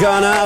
Gonna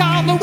on the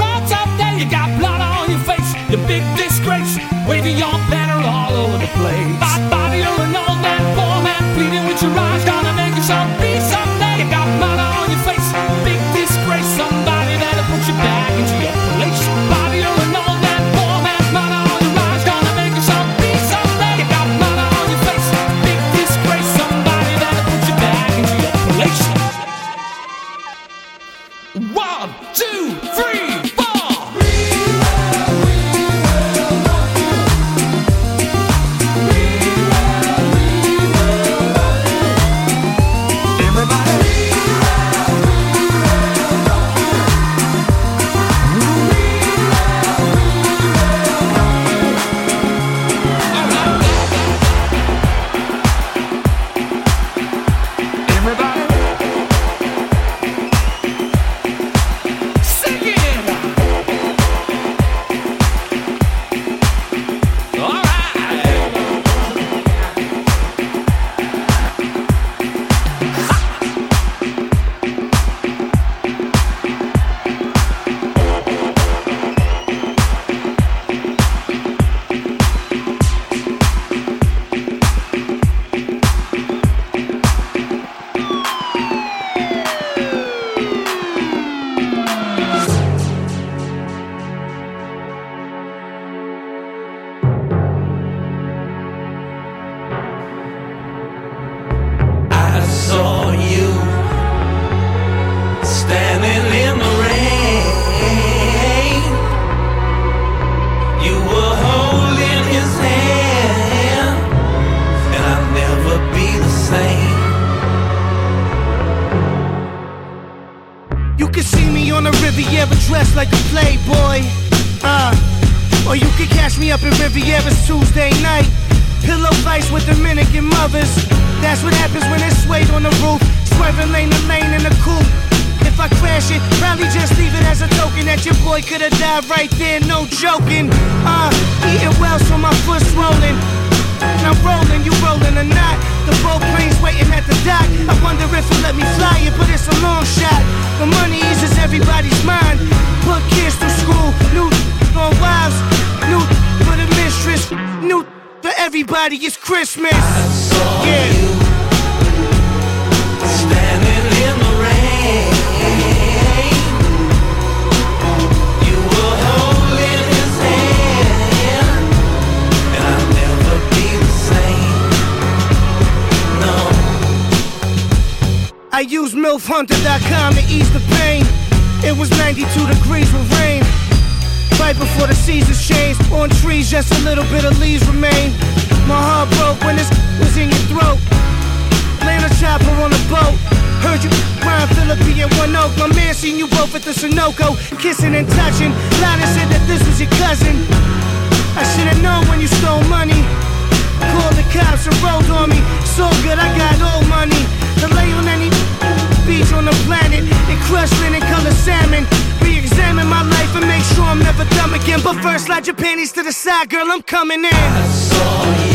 fights with Dominican mothers. That's what happens when it's swayed on the roof. Swerving lane to lane in the coupe. If I crash it, probably just leave it as a token that your boy could have died right there, no joking. Uh, eating well so my foot's swollen. Now rolling, you rolling or not? The boat plane's waiting at the dock. I wonder if he'll let me fly it, but it's a long shot. The money eases everybody's mind. Put kids through school, new on wives, new for the mistress, new for everybody. It's Christmas. Yeah. Standing in the rain. You were holding his hand, and I'll never be the same. No. I used MILFHunter.com to ease the pain. It was 92 degrees with rain. Right before the seasons change. on trees just a little bit of leaves remain. My heart broke when this was in your throat. Land a chopper on a boat. Heard you crying Philippi and One Oak. My man seen you both at the Sunoco, kissing and touching. Lana said that this was your cousin. I should've known when you stole money. Called the cops and rolled on me. So good, I got old money. To lay on any beach on the planet in crushed linen color salmon. Re-examine my life and make sure I'm never dumb again. But first, slide your panties to the side, girl. I'm coming in.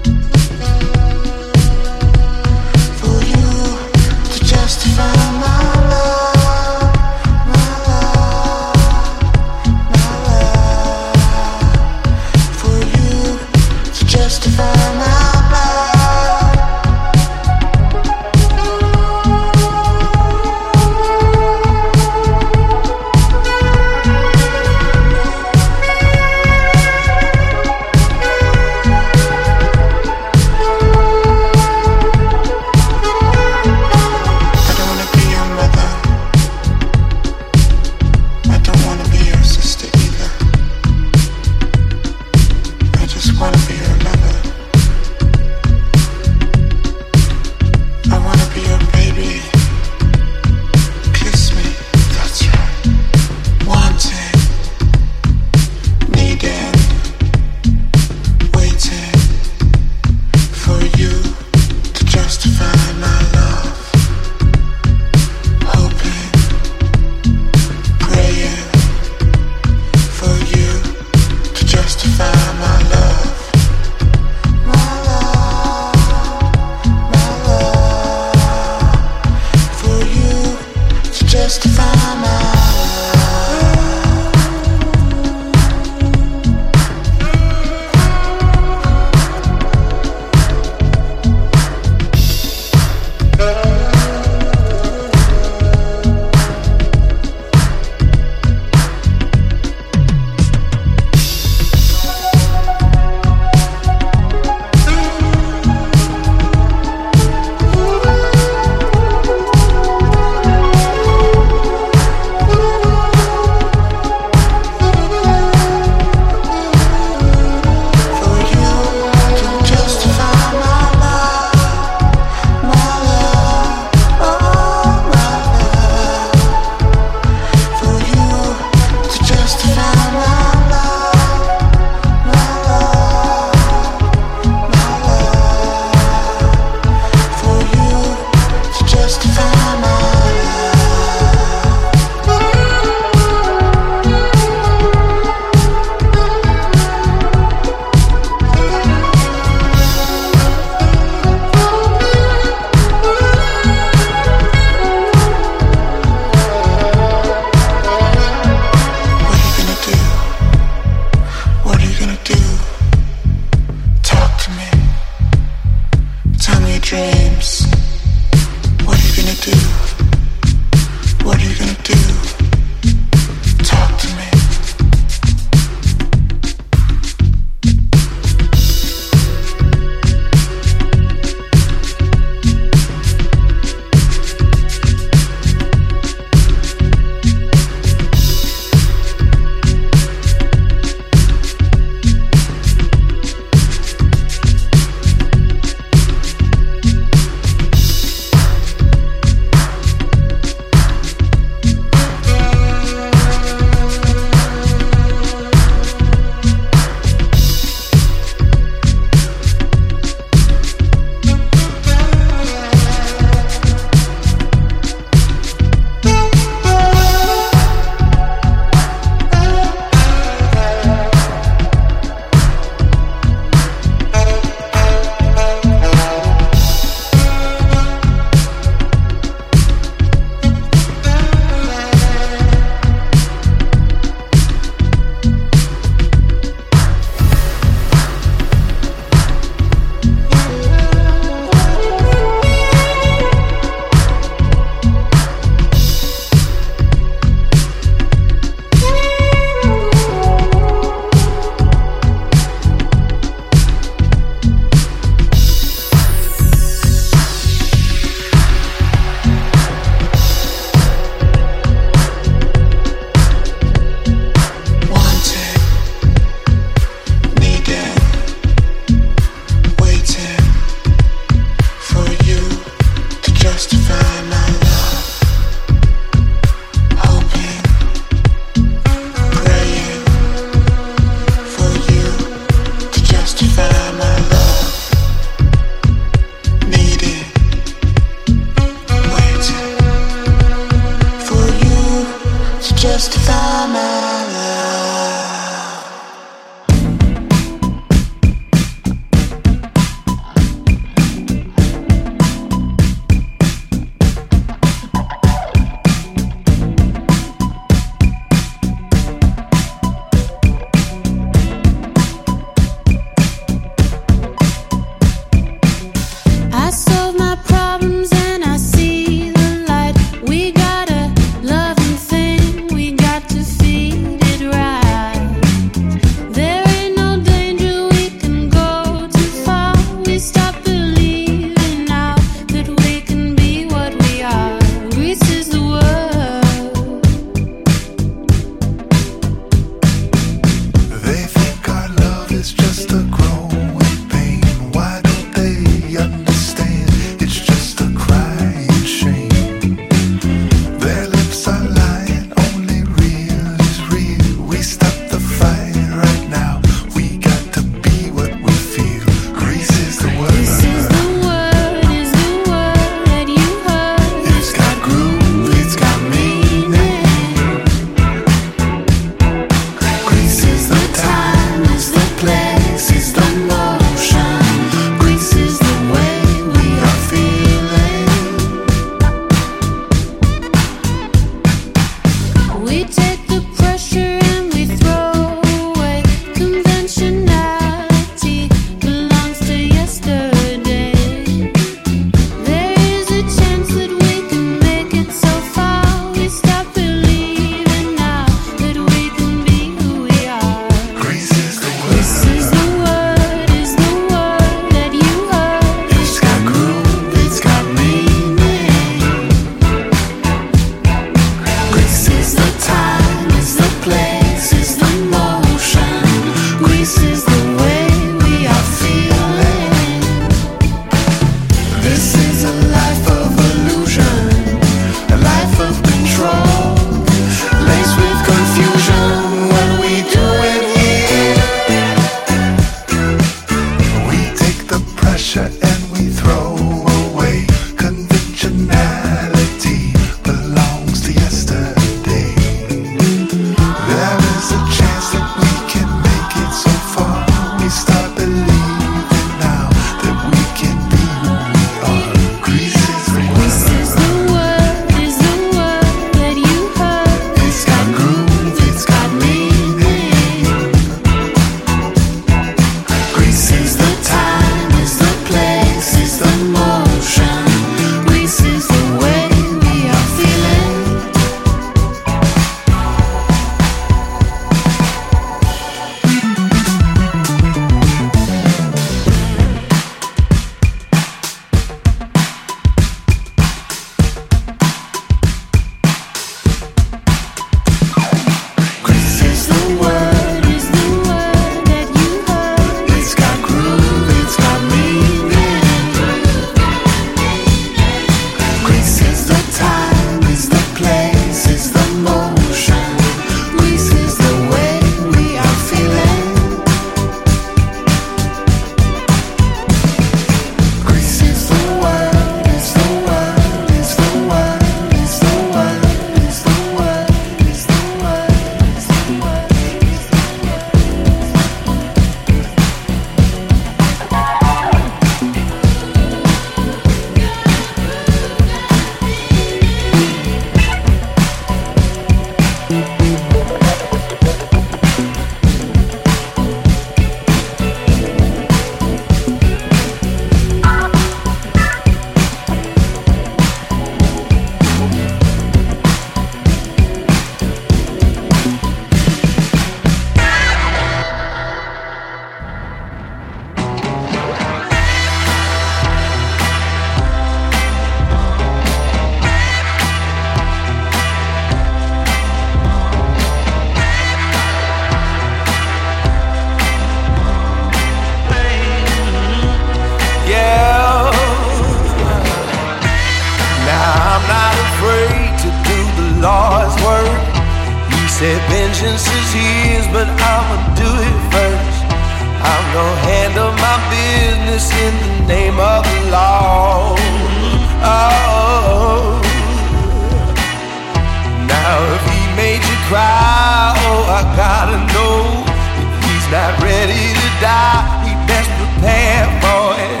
cry. Oh, I gotta know if he's not ready to die. He best prepare for it.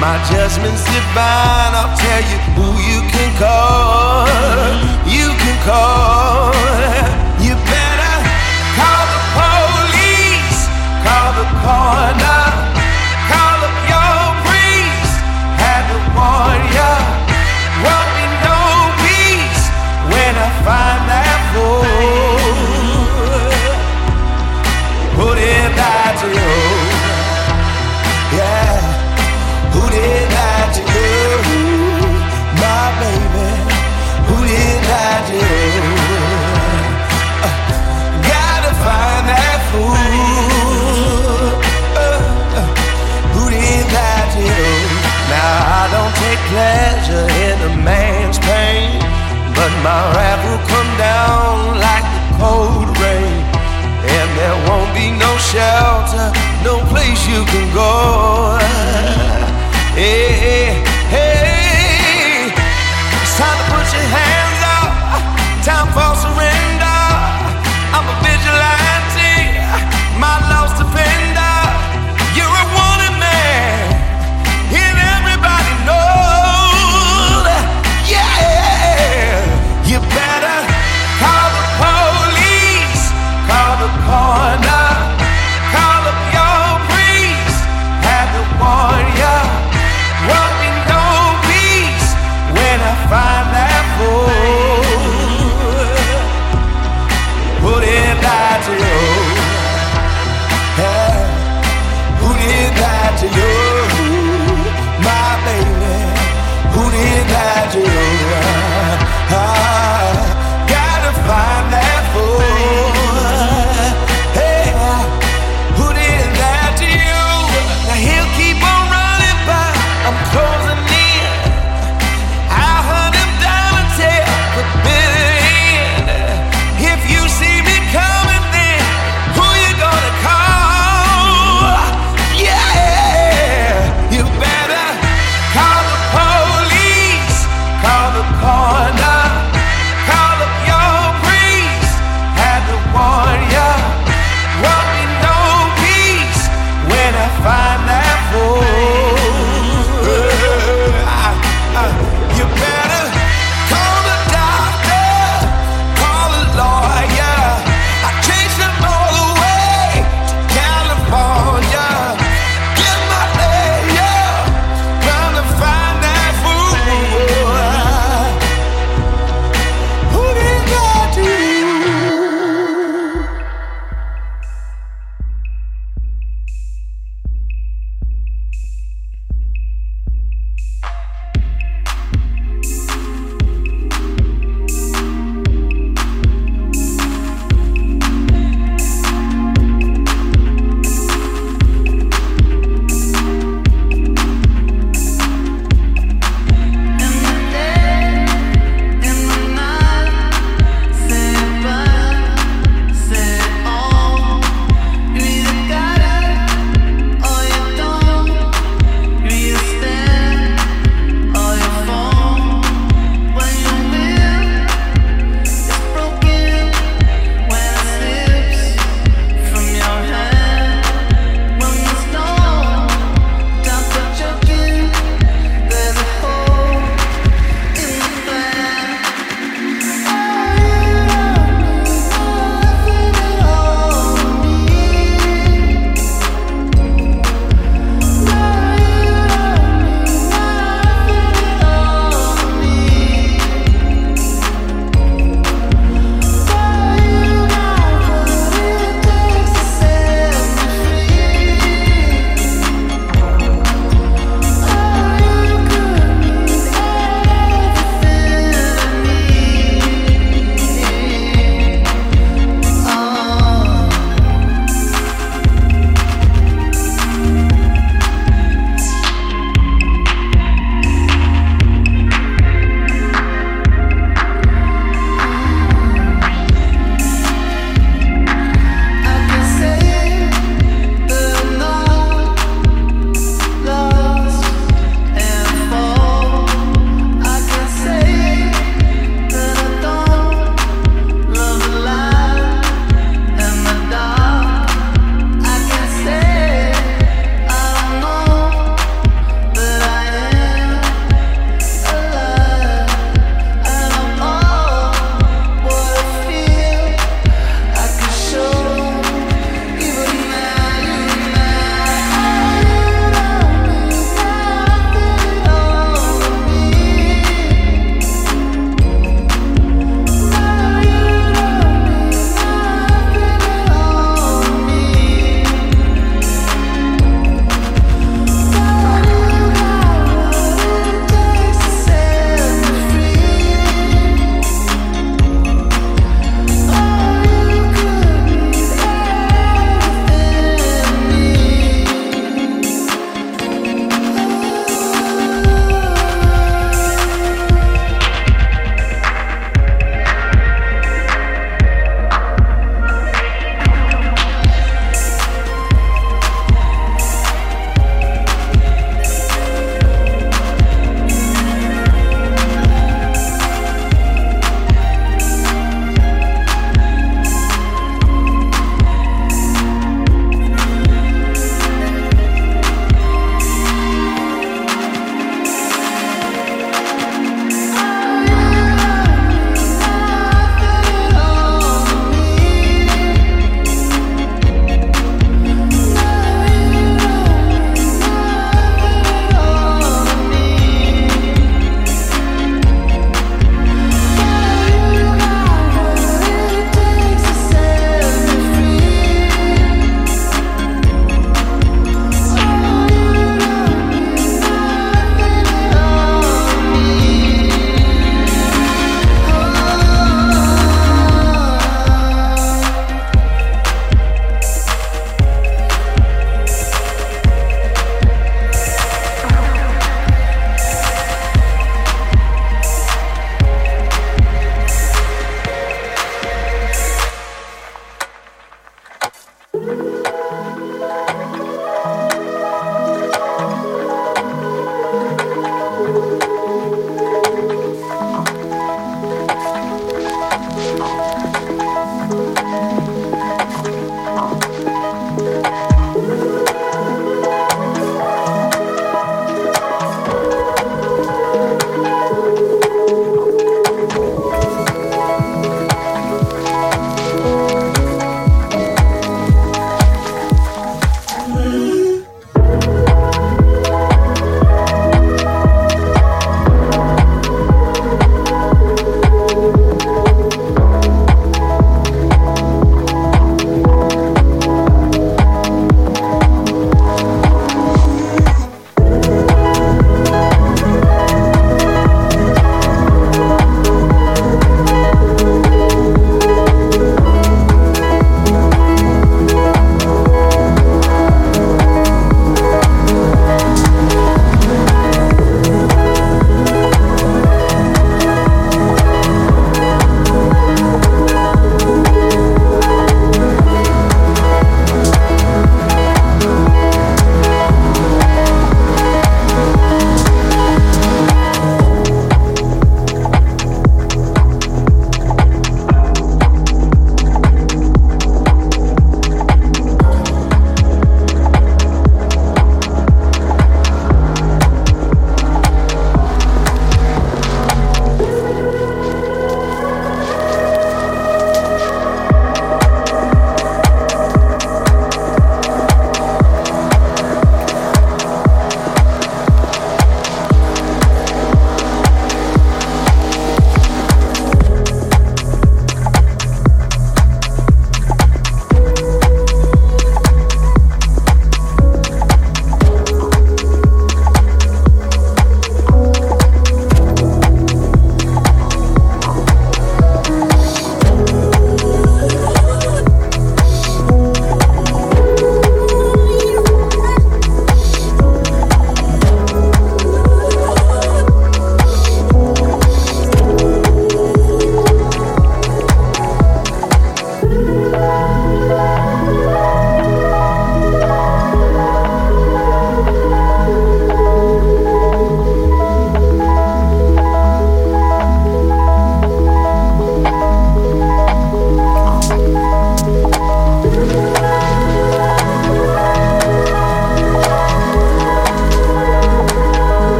My judgment's divine. I'll tell you who you can call. You can call. You better call the police. Call the coroner. place you can go. Hey, hey.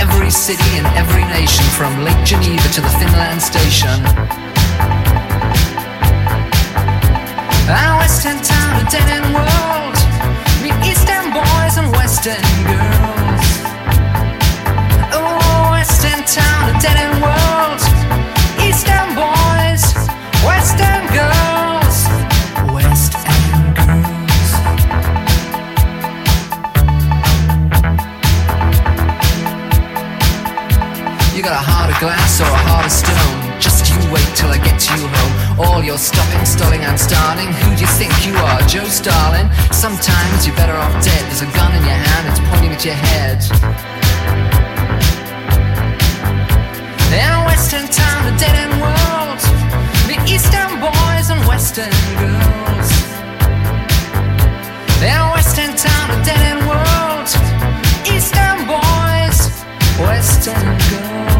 Every city and every nation, from Lake Geneva to the Finland station. Our western town, a dead end world. Meet eastern boys and western girls. Oh, western town, a dead end world. Glass or a heart of stone. Just you wait till I get to you home. All your stopping, stalling, and starting. Who do you think you are, Joe Starling? Sometimes you're better off dead. There's a gun in your hand, it's pointing at your head. In western town, a dead end world. The eastern boys and western girls. In western town, a dead end world. Eastern boys, western